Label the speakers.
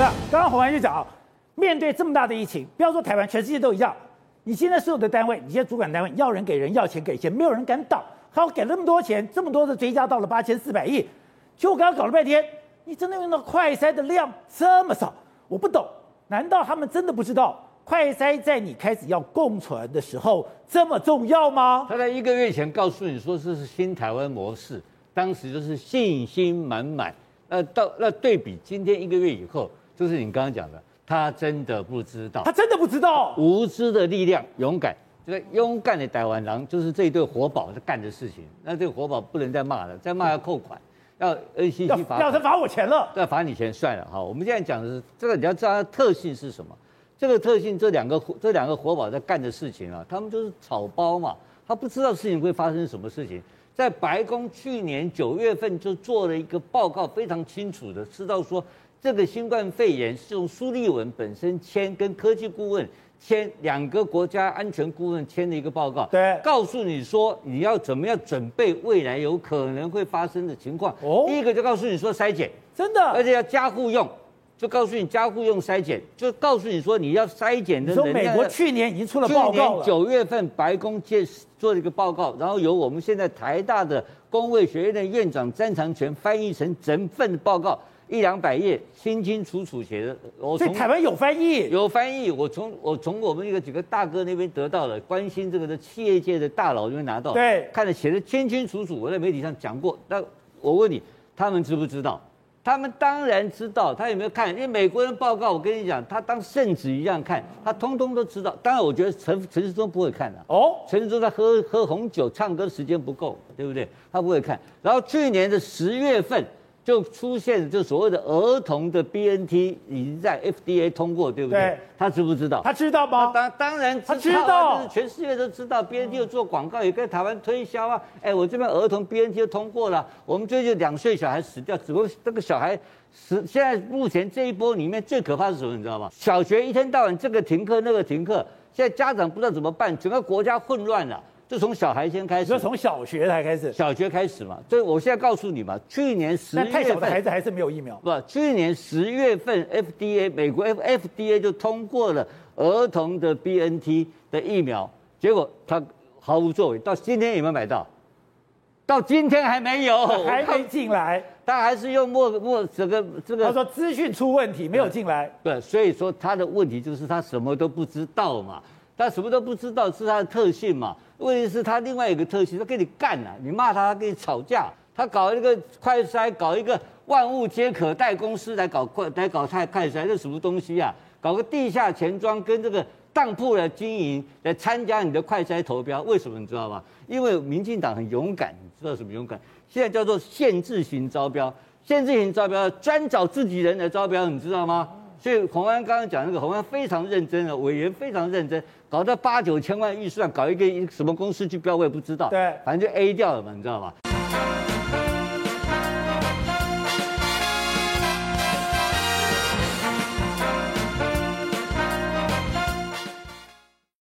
Speaker 1: 刚刚鸿安就讲啊，面对这么大的疫情，不要说台湾，全世界都一样。你现在所有的单位，你现在主管单位要人给人，要钱给钱，没有人敢倒。还要给那么多钱，这么多的追加到了八千四百亿，就我刚刚搞了半天，你真的用到快筛的量这么少？我不懂，难道他们真的不知道快筛在你开始要共存的时候这么重要吗？
Speaker 2: 他在一个月前告诉你说这是新台湾模式，当时就是信心满满。那到那对比今天一个月以后，就是你刚刚讲的，他真的不知道，
Speaker 1: 他真的不知道，
Speaker 2: 无知的力量，勇敢。这个勇敢的台湾狼就是这一对活宝在干的事情。那这个活宝不能再骂了，再骂要扣款，要 NCC 罚，
Speaker 1: 要他罚我钱了，
Speaker 2: 要罚你钱算了。哈，我们现在讲的是这个，你要知道它的特性是什么？这个特性，这两个这两个活宝在干的事情啊，他们就是草包嘛，他不知道事情会发生什么事情。在白宫去年九月份就做了一个报告，非常清楚的知道说，这个新冠肺炎是用苏立文本身签跟科技顾问。签两个国家安全顾问签的一个报告，
Speaker 1: 对，
Speaker 2: 告诉你说你要怎么样准备未来有可能会发生的情况。哦，第一个就告诉你说筛检，
Speaker 1: 真的，
Speaker 2: 而且要加护用，就告诉你加户用筛检，就告诉你说你要筛检的人。
Speaker 1: 说美国去年已经出了报告了，
Speaker 2: 九月份白宫介做了一个报告，然后由我们现在台大的工卫学院的院长詹长全翻译成整份报告。一两百页，清清楚楚写的。我
Speaker 1: 在台湾有翻译，
Speaker 2: 有翻译。我从我从我们一个几个大哥那边得到了，关心这个的企业界的大佬那边拿到。
Speaker 1: 对，
Speaker 2: 看了写的清清楚楚。我在媒体上讲过。那我问你，他们知不知道？他们当然知道。他有没有看？因为美国人报告，我跟你讲，他当圣旨一样看，他通通都知道。当然，我觉得陈陈世忠不会看的。哦，陈世忠在喝喝红酒、唱歌时间不够，对不对？他不会看。然后去年的十月份。就出现就所谓的儿童的 BNT 已经在 FDA 通过，对不对？对，他知不知道？
Speaker 1: 他知道吗？
Speaker 2: 当当然他知道，就是全世界都知道。BNT 有做广告，也跟台湾推销啊。哎，我这边儿童 BNT 就通过了。我们最近两岁小孩死掉，只不过这个小孩死。现在目前这一波里面最可怕是什么？你知道吗？小学一天到晚这个停课那个停课，现在家长不知道怎么办，整个国家混乱了。就从小孩先开始，
Speaker 1: 就从小学才开始，
Speaker 2: 小学开始嘛。所以我现在告诉你嘛，去年十月份，
Speaker 1: 太小的孩子还是没有疫苗。
Speaker 2: 不，去年十月份，FDA 美国 F FDA 就通过了儿童的 BNT 的疫苗，结果他毫无作为，到今天有没有买到？到今天还没有，
Speaker 1: 还没进来，
Speaker 2: 他还是用莫莫这个这个。
Speaker 1: 他说资讯出问题，没有进来。
Speaker 2: 对，所以说他的问题就是他什么都不知道嘛，他什么都不知道是他的特性嘛。问题是他另外一个特性，他跟你干了，你骂他，他跟你吵架，他搞一个快筛，搞一个万物皆可代公司来搞快来搞快快筛，这什么东西啊？搞个地下钱庄跟这个当铺来经营来参加你的快筛投标，为什么你知道吗？因为民进党很勇敢，你知道什么勇敢？现在叫做限制型招标，限制型招标专找自己人来招标，你知道吗？所以洪安刚刚讲那个洪安非常认真的委员非常认真，搞到八九千万预算搞一个什么公司去标，我也不知道。
Speaker 1: 对，
Speaker 2: 反正就 A 掉了嘛，你知道吗？